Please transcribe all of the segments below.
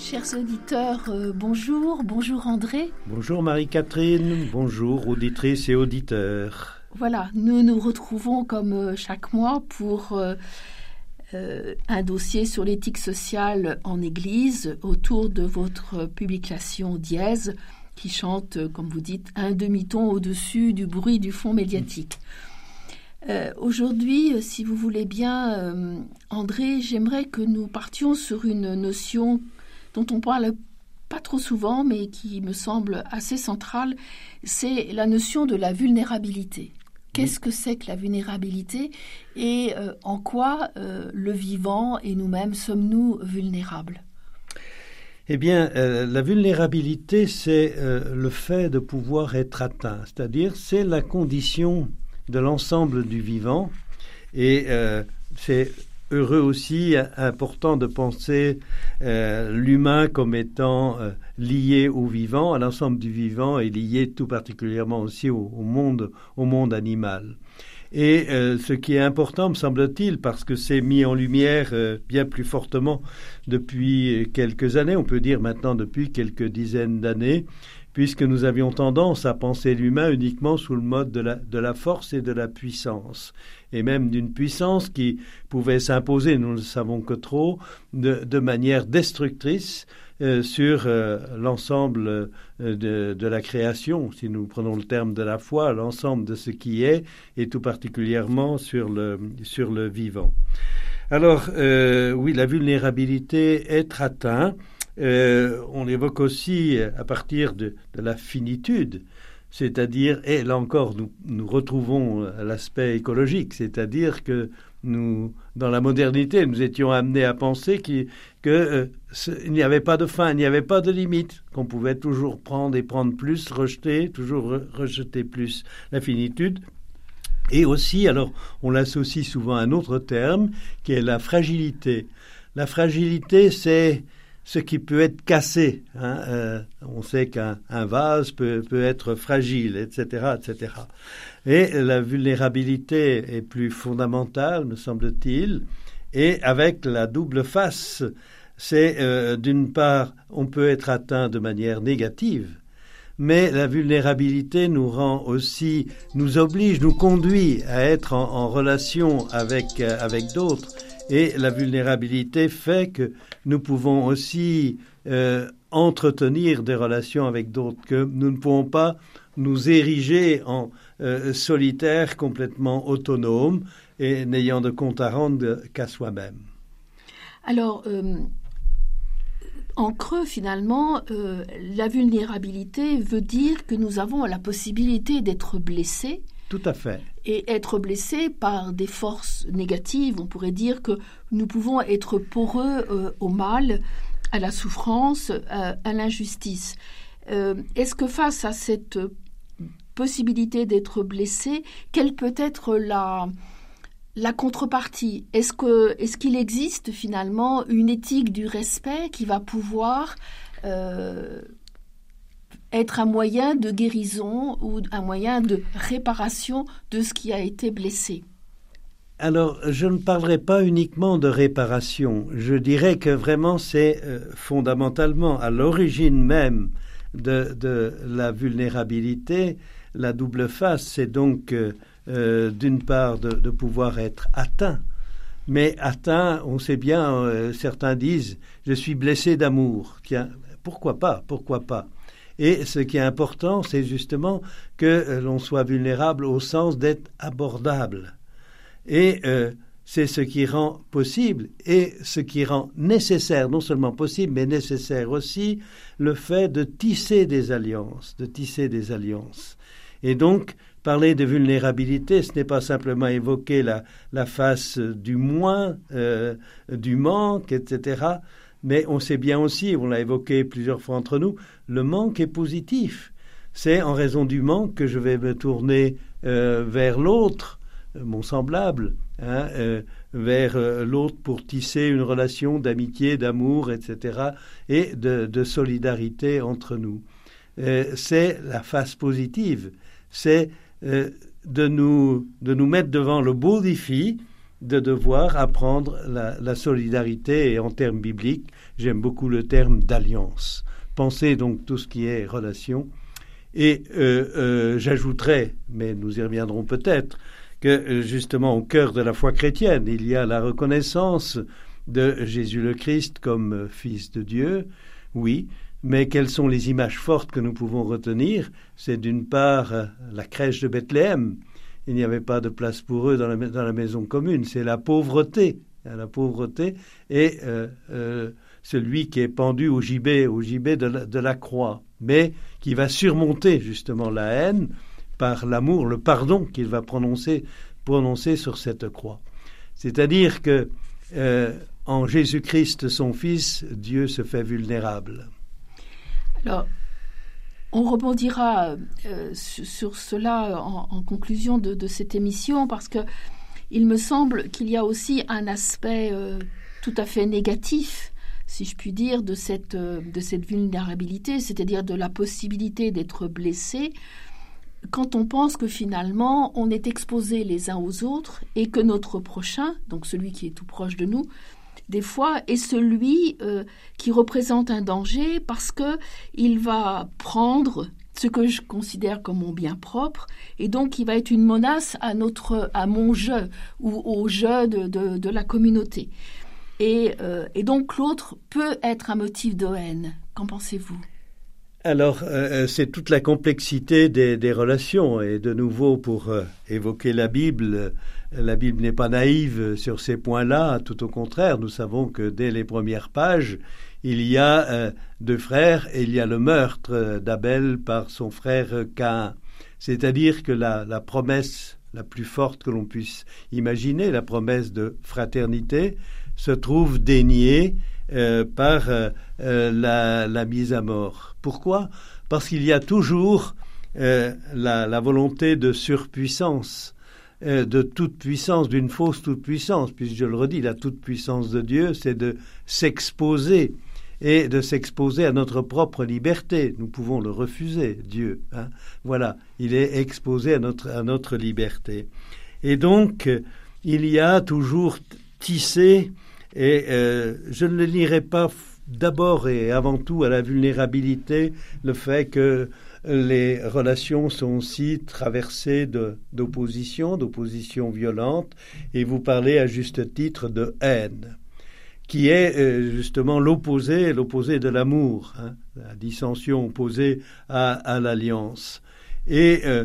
Chers auditeurs, euh, bonjour, bonjour André. Bonjour Marie-Catherine, bonjour auditrices et auditeurs. Voilà, nous nous retrouvons comme euh, chaque mois pour euh, un dossier sur l'éthique sociale en Église autour de votre publication Dièse qui chante, comme vous dites, un demi-ton au-dessus du bruit du fond médiatique. Euh, Aujourd'hui, si vous voulez bien, euh, André, j'aimerais que nous partions sur une notion dont on parle pas trop souvent, mais qui me semble assez centrale, c'est la notion de la vulnérabilité. Qu'est-ce que c'est que la vulnérabilité et euh, en quoi euh, le vivant et nous-mêmes sommes-nous vulnérables? Eh bien, euh, la vulnérabilité, c'est le fait de pouvoir être atteint, c'est-à-dire c'est la condition de l'ensemble du vivant et c'est heureux aussi, important de penser euh, l'humain comme étant euh, lié au vivant, à l'ensemble du vivant et lié tout particulièrement aussi au, monde, au monde animal. Et euh, ce qui est important, me semble-t-il, parce que c'est mis en lumière euh, bien plus fortement depuis quelques années, on peut dire maintenant depuis quelques dizaines d'années, puisque nous avions tendance à penser l'humain uniquement sous le mode de la, force et de la puissance, et même d'une puissance qui pouvait s'imposer, nous ne le savons que trop, de, manière destructrice euh, sur euh, l'ensemble euh, de, la création, si nous prenons le terme de la foi, l'ensemble de ce qui est, et tout particulièrement sur le, sur le vivant. Alors, oui, la vulnérabilité, être atteint, euh, on l'évoque aussi à partir de, la finitude, c'est-à-dire, et là encore, nous, nous retrouvons l'aspect écologique, c'est-à-dire que nous, dans la modernité, nous étions amenés à penser qu'il euh, n'y avait pas de fin, il n'y avait pas de limite, qu'on pouvait toujours prendre et prendre plus, rejeter, toujours re rejeter plus. La finitude, et aussi, alors on l'associe souvent à un autre terme, qui est la fragilité. La fragilité, c'est ce qui peut être cassé. Hein, euh, on sait qu'un vase peut, être fragile, etc., etc. Et la vulnérabilité est plus fondamentale, me semble-t-il, et avec la double face, c'est euh, d'une part, on peut être atteint de manière négative, mais la vulnérabilité nous rend aussi, nous oblige, nous conduit à être en, relation avec, euh, avec d'autres. Et la vulnérabilité fait que nous pouvons aussi euh, entretenir des relations avec d'autres, que nous ne pouvons pas nous ériger en euh, solitaire complètement autonome et n'ayant de compte à rendre qu'à soi-même. Alors, euh, en creux, finalement, euh, la vulnérabilité veut dire que nous avons la possibilité d'être blessés. Tout à fait. Et être blessés par des forces négatives. On pourrait dire que nous pouvons être poreux euh, au mal, à la souffrance, à, à l'injustice. Euh, Est-ce que face à cette possibilité d'être blessé, quelle peut être la, la contrepartie? Est-ce que est-ce qu'il existe finalement une éthique du respect qui va pouvoir euh, être un moyen de guérison ou un moyen de réparation de ce qui a été blessé alors, je ne parlerai pas uniquement de réparation. Je dirais que vraiment c'est euh, fondamentalement à l'origine même de, de, la vulnérabilité, la double face, c'est donc euh, euh, d'une part de, pouvoir être atteint. Mais atteint, on sait bien, certains disent, je suis blessé d'amour. Tiens, pourquoi pas Pourquoi pas? Et ce qui est important, c'est justement que euh, l'on soit vulnérable au sens d'être abordable. Et euh, c'est ce qui rend possible et ce qui rend nécessaire, non seulement possible, mais nécessaire aussi, le fait de tisser des alliances, de tisser des alliances. Et donc, parler de vulnérabilité, ce n'est pas simplement évoquer la, face du moins, euh, du manque, etc. Mais on sait bien aussi, on l'a évoqué plusieurs fois entre nous, le manque est positif. c'est en raison du manque que je vais me tourner vers l'autre, mon semblable, hein, vers l'autre pour tisser une relation d'amitié, d'amour, etc., et de, solidarité entre nous. c'est la face positive, c'est de, nous, de nous mettre devant le beau défi de devoir apprendre la, solidarité et en termes bibliques, j'aime beaucoup le terme d'alliance. Pensez donc tout ce qui est relation. Et euh, euh, j'ajouterai, mais nous y reviendrons peut-être, que euh, justement au cœur de la foi chrétienne, il y a la reconnaissance de Jésus le Christ comme Fils de Dieu, oui, mais quelles sont les images fortes que nous pouvons retenir? C'est d'une part la crèche de Bethléem, il n'y avait pas de place pour eux dans la, maison commune. C'est la pauvreté, la pauvreté et euh, euh, celui qui est pendu au gibet, au gibet de la, croix, mais qui va surmonter justement la haine par l'amour, le pardon qu'il va prononcer, prononcer sur cette croix. C'est-à-dire que euh, en Jésus-Christ, son Fils, Dieu se fait vulnérable. Alors, on rebondira euh, sur cela en, conclusion de, cette émission parce que il me semble qu'il y a aussi un aspect euh, tout à fait négatif, si je puis dire, de cette, euh, de cette vulnérabilité, c'est-à-dire de la possibilité d'être blessé quand on pense que finalement on est exposé les uns aux autres et que notre prochain, donc celui qui est tout proche de nous, des fois, est celui euh, qui représente un danger parce que il va prendre ce que je considère comme mon bien propre, et donc il va être une menace à notre, à mon jeu ou au jeu de, la communauté. Et, euh, et donc l'autre peut être un motif de haine. Qu'en pensez-vous? Alors, euh, c'est toute la complexité des, relations. Et de nouveau, pour évoquer la Bible, la Bible n'est pas naïve sur ces points-là, tout au contraire, nous savons que dès les premières pages, il y a euh, deux frères et il y a le meurtre d'Abel par son frère Cain. C'est-à-dire que la, promesse la plus forte que l'on puisse imaginer, la promesse de fraternité, se trouve déniée euh, par euh, la, mise à mort. Pourquoi? Parce qu'il y a toujours la, volonté de surpuissance. Euh, de toute puissance, d'une fausse toute puissance, puisque je le redis, la toute puissance de Dieu, c'est de s'exposer et de s'exposer à notre propre liberté. Nous pouvons le refuser, Dieu. Hein. Voilà, il est exposé à notre, à notre liberté. Et donc, il y a toujours tissé, et euh, je ne le lirai pas d'abord et avant tout à la vulnérabilité, le fait que les relations sont aussi traversées d'opposition, d'opposition violente, et vous parlez à juste titre de haine, qui est euh, justement l'opposé, l'opposé de l'amour, hein, la dissension opposée à, l'alliance. Et euh,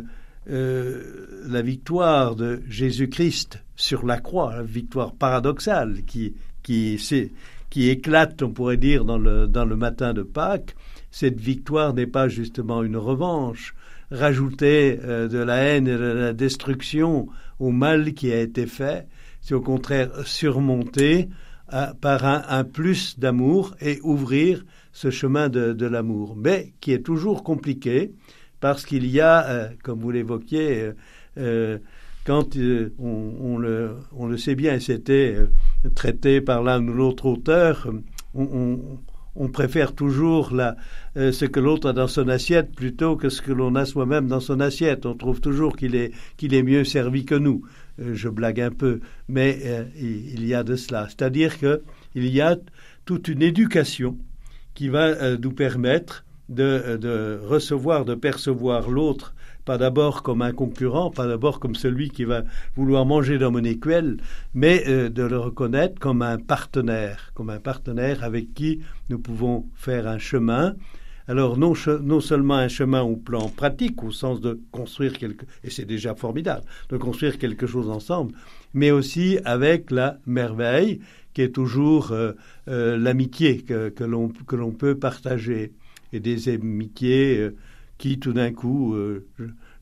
euh, la victoire de Jésus-Christ sur la croix, la victoire paradoxale qui, qui, éclate, on pourrait dire, dans le matin de Pâques, cette victoire n'est pas justement une revanche, rajouter euh, de la haine et de la destruction au mal qui a été fait, c'est au contraire surmonter euh, par un, plus d'amour et ouvrir ce chemin de, l'amour, mais qui est toujours compliqué parce qu'il y a, euh, comme vous l'évoquiez, quand on, le, on, le, sait bien, et c'était traité par l'un ou l'autre auteur, on, on préfère toujours la, euh, ce que l'autre a dans son assiette plutôt que ce que l'on a soi-même dans son assiette. On trouve toujours qu'il est, qu'il est mieux servi que nous. Euh, je blague un peu, mais euh, il y a de cela. C'est-à-dire qu'il y a toute une éducation qui va nous permettre de, de, recevoir, de percevoir l'autre pas d'abord comme un concurrent, pas d'abord comme celui qui va vouloir manger dans mon écuelle, mais euh, de le reconnaître comme un partenaire, comme un partenaire avec qui nous pouvons faire un chemin. Alors non, seulement un chemin au plan pratique, au sens de construire quelque, et c'est déjà formidable, de construire quelque chose ensemble, mais aussi avec la merveille qui est toujours euh, euh, l'amitié que, que l'on peut partager et des amitiés qui tout d'un coup, euh,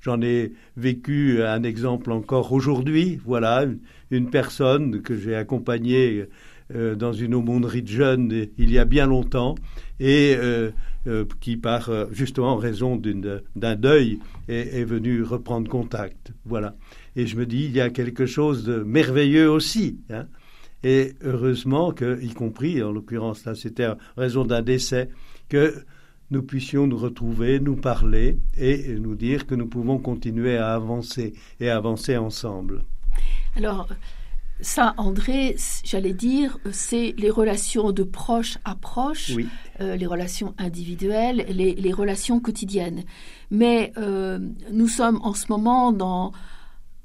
j'en ai vécu un exemple encore aujourd'hui, voilà, une, personne que j'ai accompagnée dans une aumônerie de jeunes il y a bien longtemps et qui, par justement en raison d'un deuil, est, est, venu reprendre contact. Voilà. Et je me dis, il y a quelque chose de merveilleux aussi. Hein. Et heureusement que, y compris, en l'occurrence là, c'était en raison d'un décès, que nous puissions nous retrouver, nous parler et nous dire que nous pouvons continuer à avancer et à avancer ensemble. Alors, ça, André, j'allais dire, c'est les relations de proche à proche, euh, les relations individuelles, les, relations quotidiennes. Mais euh, nous sommes en ce moment dans,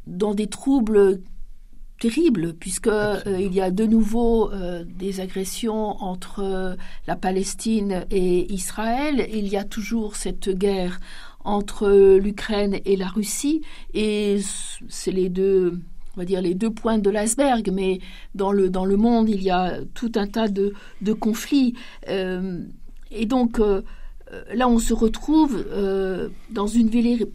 dans des troubles terrible puisque euh, il y a de nouveau euh, des agressions entre euh, la Palestine et Israël. Il y a toujours cette guerre entre l'Ukraine et la Russie et c'est les deux on va dire les deux points de l'iceberg, mais dans le, dans le monde, il y a tout un tas de, de conflits. et donc, là, on se retrouve dans une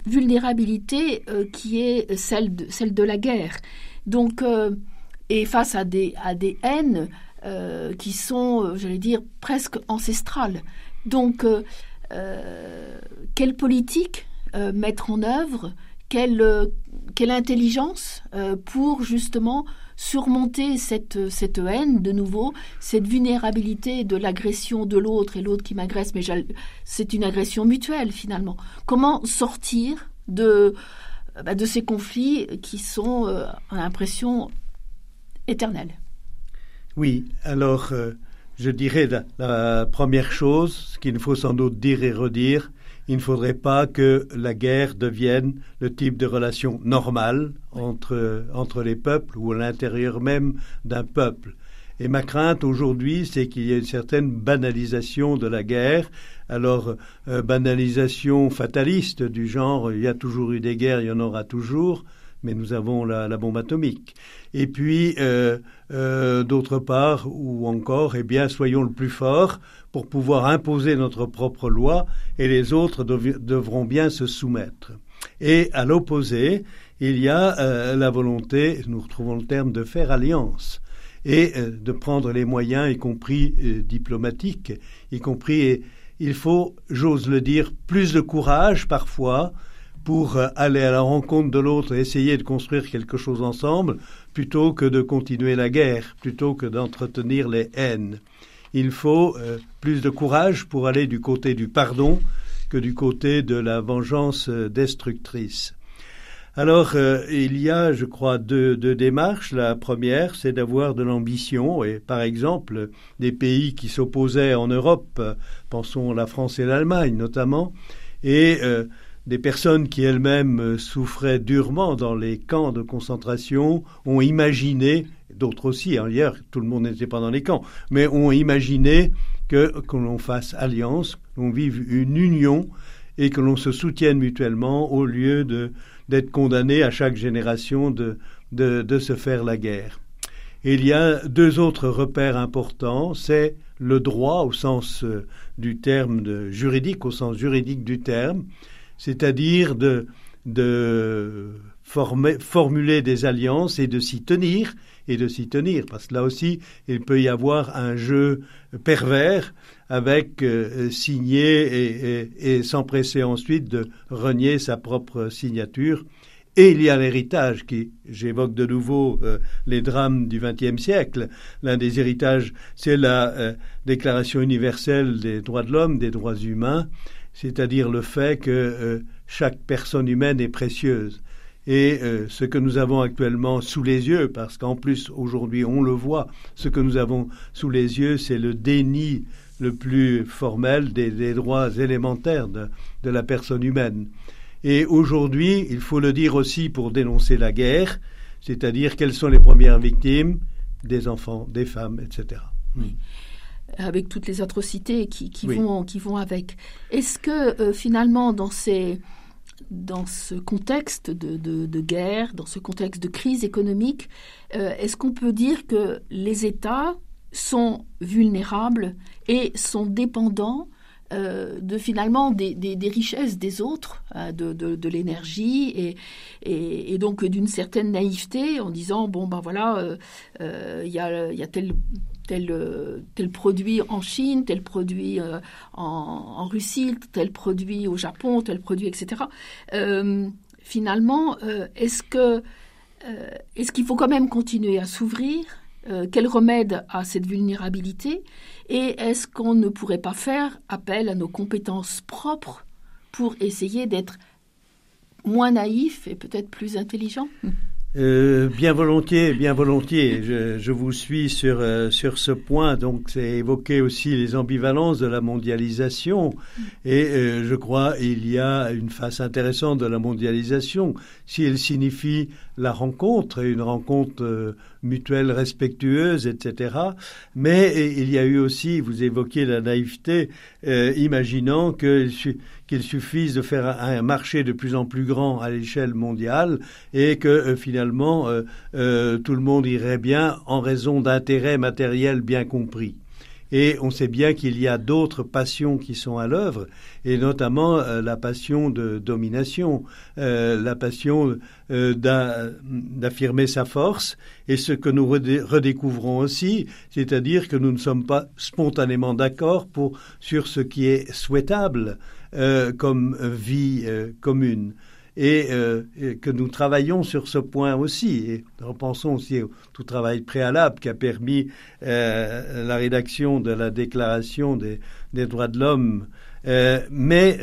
vulnérabilité qui est celle de, celle de la guerre. Donc, euh, et face à des, à des haines euh, qui sont, euh, j'allais dire, presque ancestrales. Donc, quelle politique mettre en œuvre quelle, quelle intelligence pour justement surmonter cette, cette haine de nouveau, cette vulnérabilité de l'agression de l'autre et l'autre qui m'agresse, mais c'est une agression mutuelle finalement. Comment sortir de, bah, de ces conflits qui sont, euh, à l'impression, éternels. Oui, alors euh, je dirais la, première chose, ce qu'il faut sans doute dire et redire, il ne faudrait pas que la guerre devienne le type de relation normale entre, entre les peuples ou à l'intérieur même d'un peuple. Et ma crainte aujourd'hui, c'est qu'il y ait une certaine banalisation de la guerre. Alors, euh, banalisation fataliste du genre, il y a toujours eu des guerres, il y en aura toujours, mais nous avons la, bombe atomique. Et puis, euh, euh, d'autre part, ou encore, eh bien, soyons le plus fort pour pouvoir imposer notre propre loi, et les autres devront bien se soumettre. Et à l'opposé, il y a la volonté, nous retrouvons le terme, de faire alliance et euh, de prendre les moyens, y compris euh, diplomatiques, y compris, il faut, j'ose le dire, plus de courage parfois pour euh, aller à la rencontre de l'autre et essayer de construire quelque chose ensemble, plutôt que de continuer la guerre, plutôt que d'entretenir les haines. Il faut plus de courage pour aller du côté du pardon que du côté de la vengeance destructrice. Alors, euh, il y a, je crois, deux, démarches. La première, c'est d'avoir de l'ambition. Et par exemple, des pays qui s'opposaient en Europe, pensons la France et l'Allemagne notamment, et euh, des personnes qui elles-mêmes euh, souffraient durement dans les camps de concentration ont imaginé, d'autres aussi, hein, hier tout le monde n'était pas dans les camps, mais ont imaginé que, que l'on fasse alliance, qu'on vive une union et que l'on se soutienne mutuellement au lieu de d'être condamné à chaque génération de, de, se faire la guerre. il y a deux autres repères importants, c'est le droit au sens euh, du terme juridique, au sens juridique du terme, c'est-à-dire de, de formuler des alliances et de s'y tenir, et de s'y tenir, parce que là aussi, il peut y avoir un jeu pervers avec euh, signer et, s'empresser ensuite de renier sa propre signature. Et il y a l'héritage qui, j'évoque de nouveau euh, les drames du XXe siècle. L'un des héritages, c'est la euh, Déclaration universelle des droits de l'homme, des droits humains, c'est-à-dire le fait que chaque personne humaine est précieuse. Et ce que nous avons actuellement sous les yeux, parce qu'en plus aujourd'hui on le voit, ce que nous avons sous les yeux, c'est le déni le plus formel des, droits élémentaires de, la personne humaine. Et aujourd'hui, il faut le dire aussi pour dénoncer la guerre, c'est-à-dire quelles sont les premières victimes des enfants, des femmes, etc. Avec toutes les atrocités qui, vont, qui vont avec. Est-ce que euh, finalement, dans, ces, dans ce contexte de, guerre, dans ce contexte de crise économique, euh, est-ce qu'on peut dire que les États sont vulnérables et sont dépendants euh, de finalement des, richesses des autres, euh, de, l'énergie et, donc d'une certaine naïveté en disant bon ben voilà euh, il y, a, tel produit en Chine, tel produit en, Russie, tel produit au Japon, tel produit, etc. finalement, est-ce qu'il faut quand même continuer à s'ouvrir Quel remède à cette vulnérabilité Et est-ce qu'on ne pourrait pas faire appel à nos compétences propres pour essayer d'être moins naïf et peut-être plus intelligent? Euh, bien volontiers, bien volontiers. Je, vous suis sur euh, sur ce point. Donc, c'est évoqué aussi les ambivalences de la mondialisation. Et euh, je crois il y a une face intéressante de la mondialisation. Si elle signifie la rencontre, une rencontre mutuelle respectueuse, etc. Mais il y a eu aussi, vous évoquiez la naïveté, imaginant que qu'il suffise de faire un, marché de plus en plus grand à l'échelle mondiale et que euh, finalement euh, euh, tout le monde irait bien en raison d'intérêts matériels bien compris. Et on sait bien qu'il y a d'autres passions qui sont à l'œuvre, et notamment la passion de domination, la passion d'affirmer sa force, et ce que nous redécouvrons aussi, c'est-à-dire que nous ne sommes pas spontanément d'accord sur ce qui est souhaitable. Euh, comme vie euh, Euh, et, que nous travaillons sur ce point aussi. Et repensons aussi au tout travail préalable qui a permis la rédaction de la Déclaration des, des droits de l'homme. mais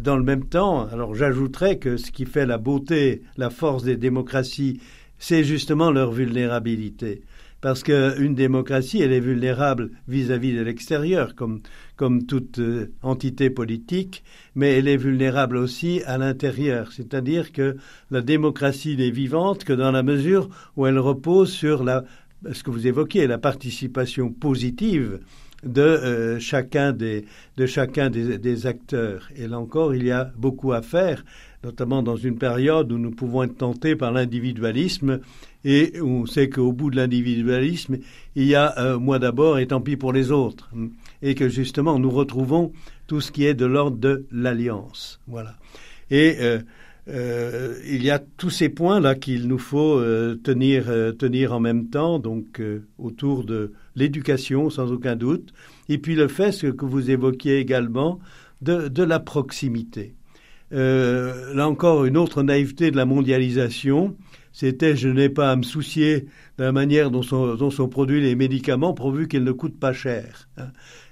dans le même temps, alors j'ajouterais que ce qui fait la beauté, la force des démocraties, c'est justement leur vulnérabilité parce qu'une démocratie, elle est vulnérable vis-à-vis de l'extérieur, comme, comme toute euh, entité politique, mais elle est vulnérable aussi à l'intérieur. C'est-à-dire que la démocratie n'est vivante que dans la mesure où elle repose sur ce que vous évoquez, la participation positive de euh, chacun, des, de chacun des, des, acteurs. Et là encore, il y a beaucoup à faire, notamment dans une période où nous pouvons être tentés par l'individualisme et on sait qu'au bout de l'individualisme, il y a euh, moi d'abord et tant pis pour les autres, et que justement nous retrouvons tout ce qui est de l'ordre de l'alliance. Voilà. Et euh, euh, il y a tous ces points là qu'il nous faut tenir tenir en même temps, donc autour de l'éducation sans aucun doute, et puis le fait ce que vous évoquiez également de, de la proximité. Là encore une autre naïveté de la mondialisation, c'était je n'ai pas à me soucier de la manière dont sont, produits les médicaments pourvu qu'ils ne coûtent pas cher. Hein.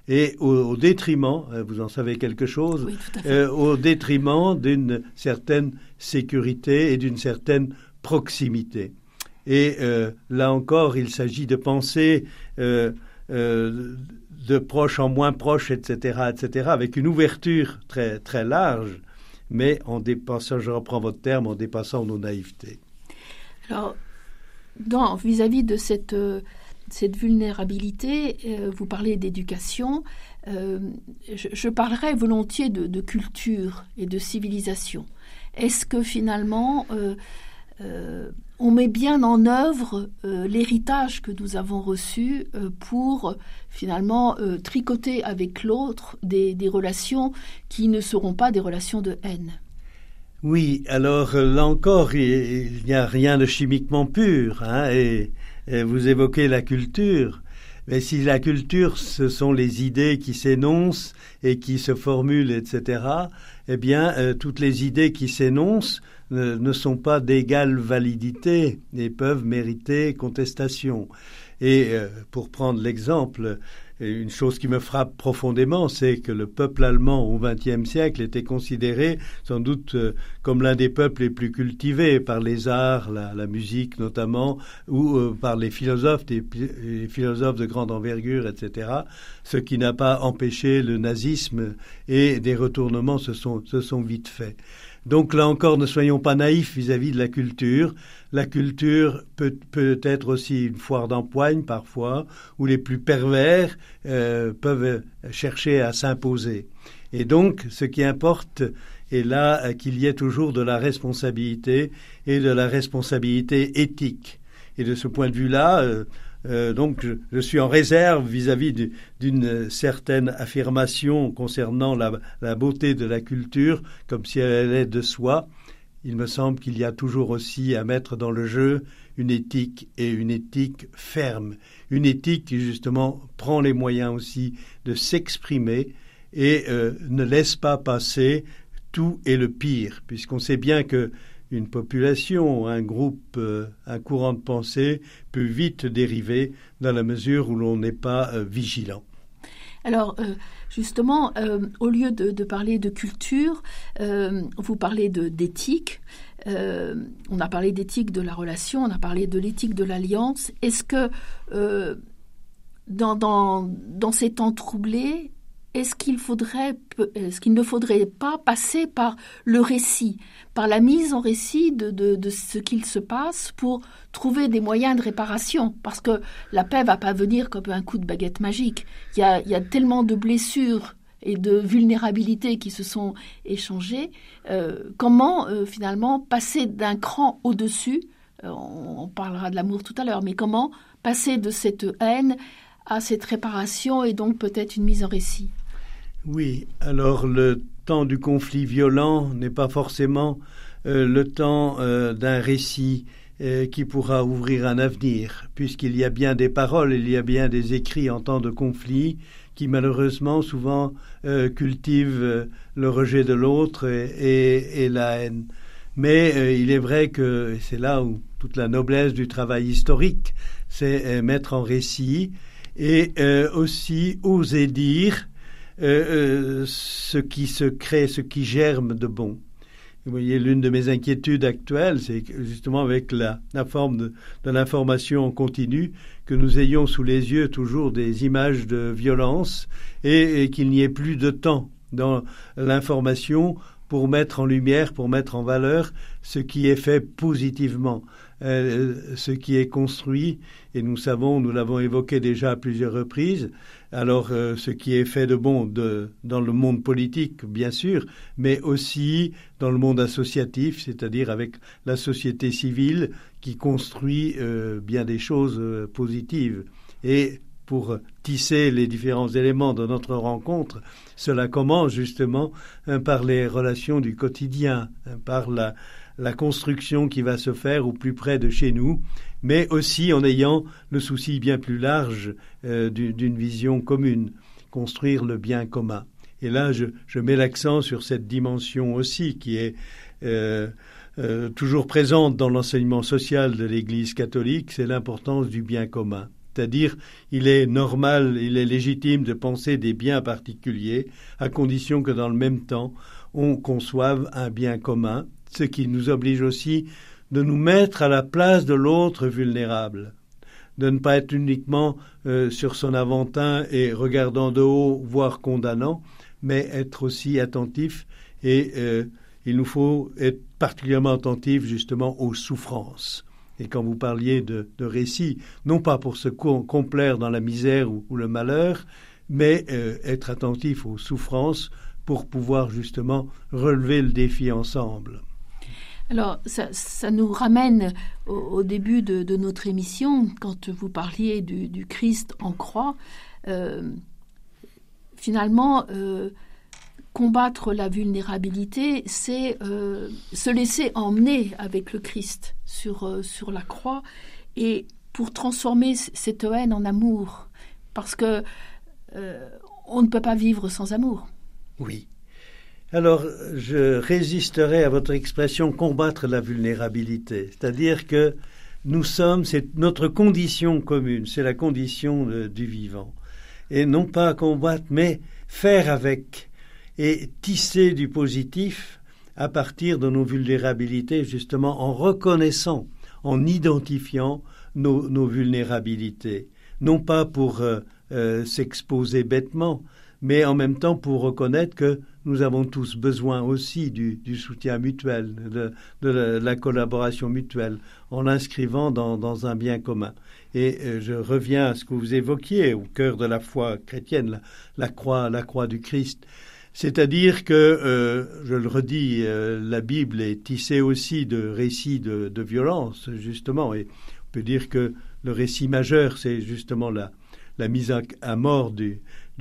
Et au, détriment, euh, vous en savez quelque chose, euh, au détriment d'une certaine sécurité et d'une certaine proximité. Et euh, là encore, il s'agit de penser de proche en moins proche, etc., etc., avec une ouverture très très large, mais en dépassant, je reprends votre terme, en dépassant nos naïvetés. Alors, vis-à-vis de cette, euh, cette vulnérabilité, euh, vous parlez d'éducation, euh, je, parlerai volontiers de, culture et de civilisation. Est-ce que finalement, on met bien en œuvre l'héritage que nous avons reçu pour finalement tricoter avec l'autre des relations qui ne seront pas des relations de haine oui, alors euh, là encore, il n'y a rien de chimiquement pur, hein, et, vous évoquez la culture. Mais si la culture, ce sont les idées qui s'énoncent et qui se formulent, etc., eh bien, euh, toutes les idées qui s'énoncent ne sont pas d'égale validité et peuvent mériter contestation. Et euh, pour prendre l'exemple, une chose qui me frappe profondément, c'est que le peuple allemand au XXe siècle était considéré sans doute euh, comme l'un des peuples les plus cultivés par les arts, la, musique notamment, ou euh, par les philosophes, des, philosophes de grande envergure, etc. Ce qui n'a pas empêché le nazisme et des retournements se sont vite faits. Donc là encore, ne soyons pas naïfs vis-à-vis de la culture. La culture peut, peut être aussi une foire d'empoigne parfois, où les plus pervers euh, peuvent chercher à s'imposer. Et donc, ce qui importe est là qu'il y ait toujours de la responsabilité et de la responsabilité éthique. Et de ce point de vue-là, euh, euh, donc je, suis en réserve vis-à-vis d'une certaine affirmation concernant la, beauté de la culture, comme si elle allait de soi. Il me semble qu'il y a toujours aussi à mettre dans le jeu une éthique et une éthique ferme, une éthique qui justement prend les moyens aussi de s'exprimer et euh, ne laisse pas passer tout et le pire, puisqu'on sait bien que une population, un groupe, euh, un courant de pensée peut vite dériver dans la mesure où l'on n'est pas euh, vigilant. Alors, justement, au lieu de, parler de culture, vous parlez d'éthique. on a parlé d'éthique de la relation, on a parlé de l'éthique de l'alliance. Est-ce que dans, ces temps troublés, est-ce qu'il ne faudrait pas passer par le récit, par la mise en récit de, ce qu'il se passe pour trouver des moyens de réparation? Parce que la paix va pas venir comme un coup de baguette magique. Il y a, tellement de blessures et de vulnérabilités qui se sont échangées. Euh, comment euh, finalement passer d'un cran au-dessus euh, on, parlera de l'amour tout à l'heure, mais comment passer de cette haine à cette réparation et donc peut-être une mise en récit? Oui, alors le temps du conflit violent n'est pas forcément euh, le temps euh, d'un récit euh, qui pourra ouvrir un avenir, puisqu'il y a bien des paroles, il y a bien des écrits en temps de conflit qui malheureusement souvent cultivent le rejet de l'autre et, la haine. Mais il est vrai que c'est là où toute la noblesse du travail historique, c'est mettre en récit et aussi oser dire euh, euh, ce qui se crée, ce qui germe de bon. Vous voyez, l'une de mes inquiétudes actuelles, c'est justement avec la, forme de, l'information en continu, que nous ayons sous les yeux toujours des images de violence et, qu'il n'y ait plus de temps dans l'information pour mettre en lumière, pour mettre en valeur ce qui est fait positivement, euh, ce qui est construit, et nous savons, nous l'avons évoqué déjà à plusieurs reprises, alors, euh, ce qui est fait de bon dans le monde politique, bien sûr, mais aussi dans le monde associatif, c'est-à-dire avec la société civile qui construit euh, bien des choses positives. Et pour tisser les différents éléments de notre rencontre, cela commence justement par les relations du quotidien, par la, la construction qui va se faire au plus près de chez nous, mais aussi en ayant le souci bien plus large euh, d'une vision commune, construire le bien commun. Et là, je, mets l'accent sur cette dimension aussi qui est euh, euh, toujours présente dans l'enseignement social de l'Église catholique, c'est l'importance du bien commun. C'est-à-dire, il est normal, il est légitime de penser des biens particuliers, à condition que dans le même temps, on conçoive un bien commun, ce qui nous oblige aussi de nous mettre à la place de l'autre vulnérable, de ne pas être uniquement euh, sur son aventin et regardant de haut, voire condamnant, mais être aussi attentif et euh, il nous faut être particulièrement attentif justement aux souffrances. Et quand vous parliez de, de récit, non pas pour se complaire dans la misère ou, le malheur, mais euh, être attentif aux souffrances pour pouvoir justement relever le défi ensemble. Alors, ça, nous ramène au, début de, notre émission, quand vous parliez du, Christ en croix. Euh, finalement, euh, combattre la vulnérabilité, c'est euh, se laisser emmener avec le Christ sur, sur la croix et pour transformer cette haine en amour. Parce que on ne peut pas vivre sans amour. Oui. Alors, je résisterai à votre expression combattre la vulnérabilité. C'est-à-dire que nous sommes, c'est notre condition commune, c'est la condition du vivant. Et non pas combattre, mais faire avec et tisser du positif à partir de nos vulnérabilités, justement en reconnaissant, en identifiant nos, vulnérabilités. Non pas pour euh, euh, s'exposer bêtement, mais en même temps pour reconnaître que nous avons tous besoin aussi du, soutien mutuel, de, la, collaboration mutuelle, en l'inscrivant dans, un bien commun. Et euh, je reviens à ce que vous évoquiez au cœur de la foi chrétienne, la, croix, la croix du Christ. C'est-à-dire que, euh, je le redis, euh, la Bible est tissée aussi de récits de, violence, justement, et on peut dire que le récit majeur, c'est justement la, la mise à mort du,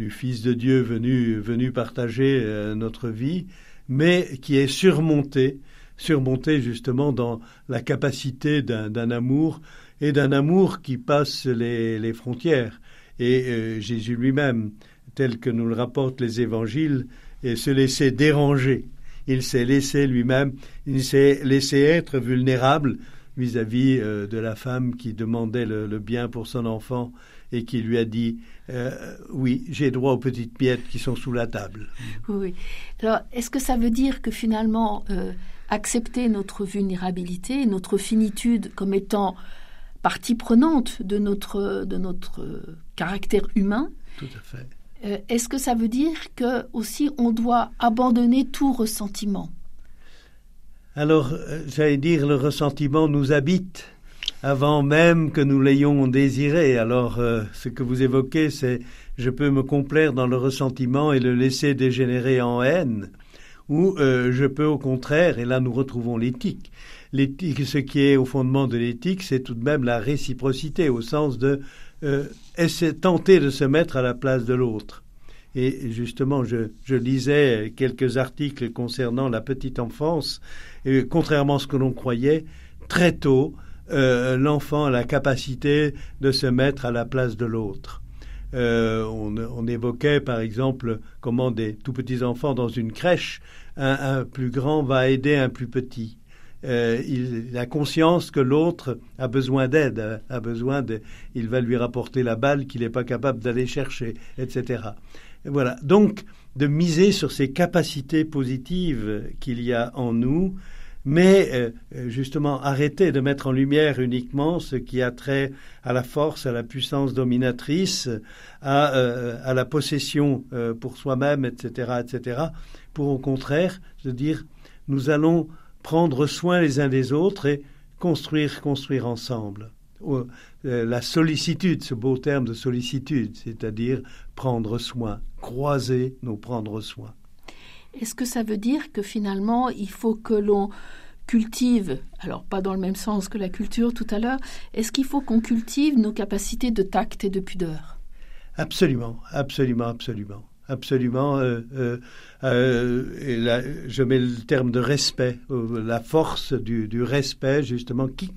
Fils de Dieu venu, partager euh, notre vie, mais qui est surmonté surmonter justement dans la capacité d'un amour et d'un amour qui passe les, frontières. Et Jésus lui-même, tel que nous le rapportent les évangiles, et se laisser déranger. Il s'est laissé lui-même, il s'est laissé être vulnérable vis-à-vis euh, de la femme qui demandait le, bien pour son enfant et qui lui a dit euh, oui, j'ai droit aux petites miettes qui sont sous la table. Oui. Alors, est-ce que ça veut dire que finalement, euh, accepter notre vulnérabilité, notre finitude comme étant partie prenante de notre, de notre caractère humain, Tout à fait. Est-ce que ça veut dire que aussi on doit abandonner tout ressentiment? Alors, euh, j'allais dire, le ressentiment nous habite avant même que nous l'ayons désiré. Alors, euh, ce que vous évoquez, c'est je peux me complaire dans le ressentiment et le laisser dégénérer en haine, ou euh, je peux au contraire, et là nous retrouvons l'éthique. Ce qui est au fondement de l'éthique, c'est tout de même la réciprocité, au sens de tenter de se mettre à la place de l'autre. Et justement, je, lisais quelques articles concernant la petite enfance. Et contrairement à ce que l'on croyait, très tôt, euh, l'enfant a la capacité de se mettre à la place de l'autre. Euh, on, évoquait par exemple comment des tout petits enfants dans une crèche, un, plus grand va aider un plus petit. Euh, il, a conscience que l'autre a besoin d'aide, a besoin de, il va lui rapporter la balle qu'il n'est pas capable d'aller chercher, etc. Voilà. Donc, de miser sur ces capacités positives qu'il y a en nous, mais euh, justement arrêter de mettre en lumière uniquement ce qui a trait à la force, à la puissance dominatrice, à, euh, la possession euh, pour soi-même, etc., etc., pour au contraire se dire nous allons prendre soin les uns des autres et construire, construire ensemble. Euh, la sollicitude, ce beau terme de sollicitude, c'est-à-dire prendre soin, croiser nos prendre soin. Est-ce que ça veut dire que finalement, il faut que l'on cultive, alors pas dans le même sens que la culture tout à l'heure, est-ce qu'il faut qu'on cultive nos capacités de tact et de pudeur? Absolument, absolument, absolument. Absolument. Euh, euh, et je mets le terme de respect, la force du, respect, justement, qui,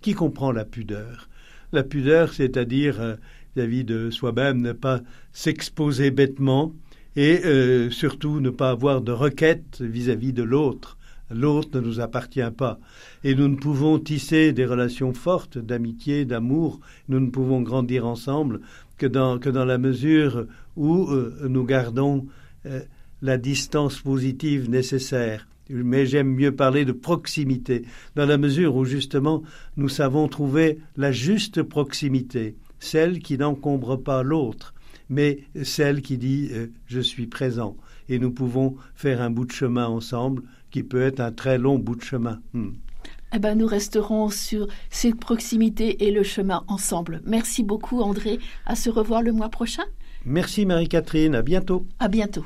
qui comprend la pudeur La pudeur, c'est-à-dire euh, vis-à-vis de soi-même, ne pas s'exposer bêtement et surtout ne pas avoir de requête vis-à-vis de l'autre. L'autre ne nous appartient pas. Et nous ne pouvons tisser des relations fortes d'amitié, d'amour, nous ne pouvons grandir ensemble que dans, que dans la mesure où euh, nous gardons euh, la distance positive nécessaire. Mais j'aime mieux parler de proximité, dans la mesure où justement nous savons trouver la juste proximité, celle qui n'encombre pas l'autre, mais celle qui dit euh, je suis présent. Et nous pouvons faire un bout de chemin ensemble qui peut être un très long bout de chemin. Hmm eh ben, nous resterons sur cette proximité et le chemin ensemble. Merci beaucoup, André. À se revoir le mois prochain. Merci, Marie-Catherine. À bientôt. À bientôt.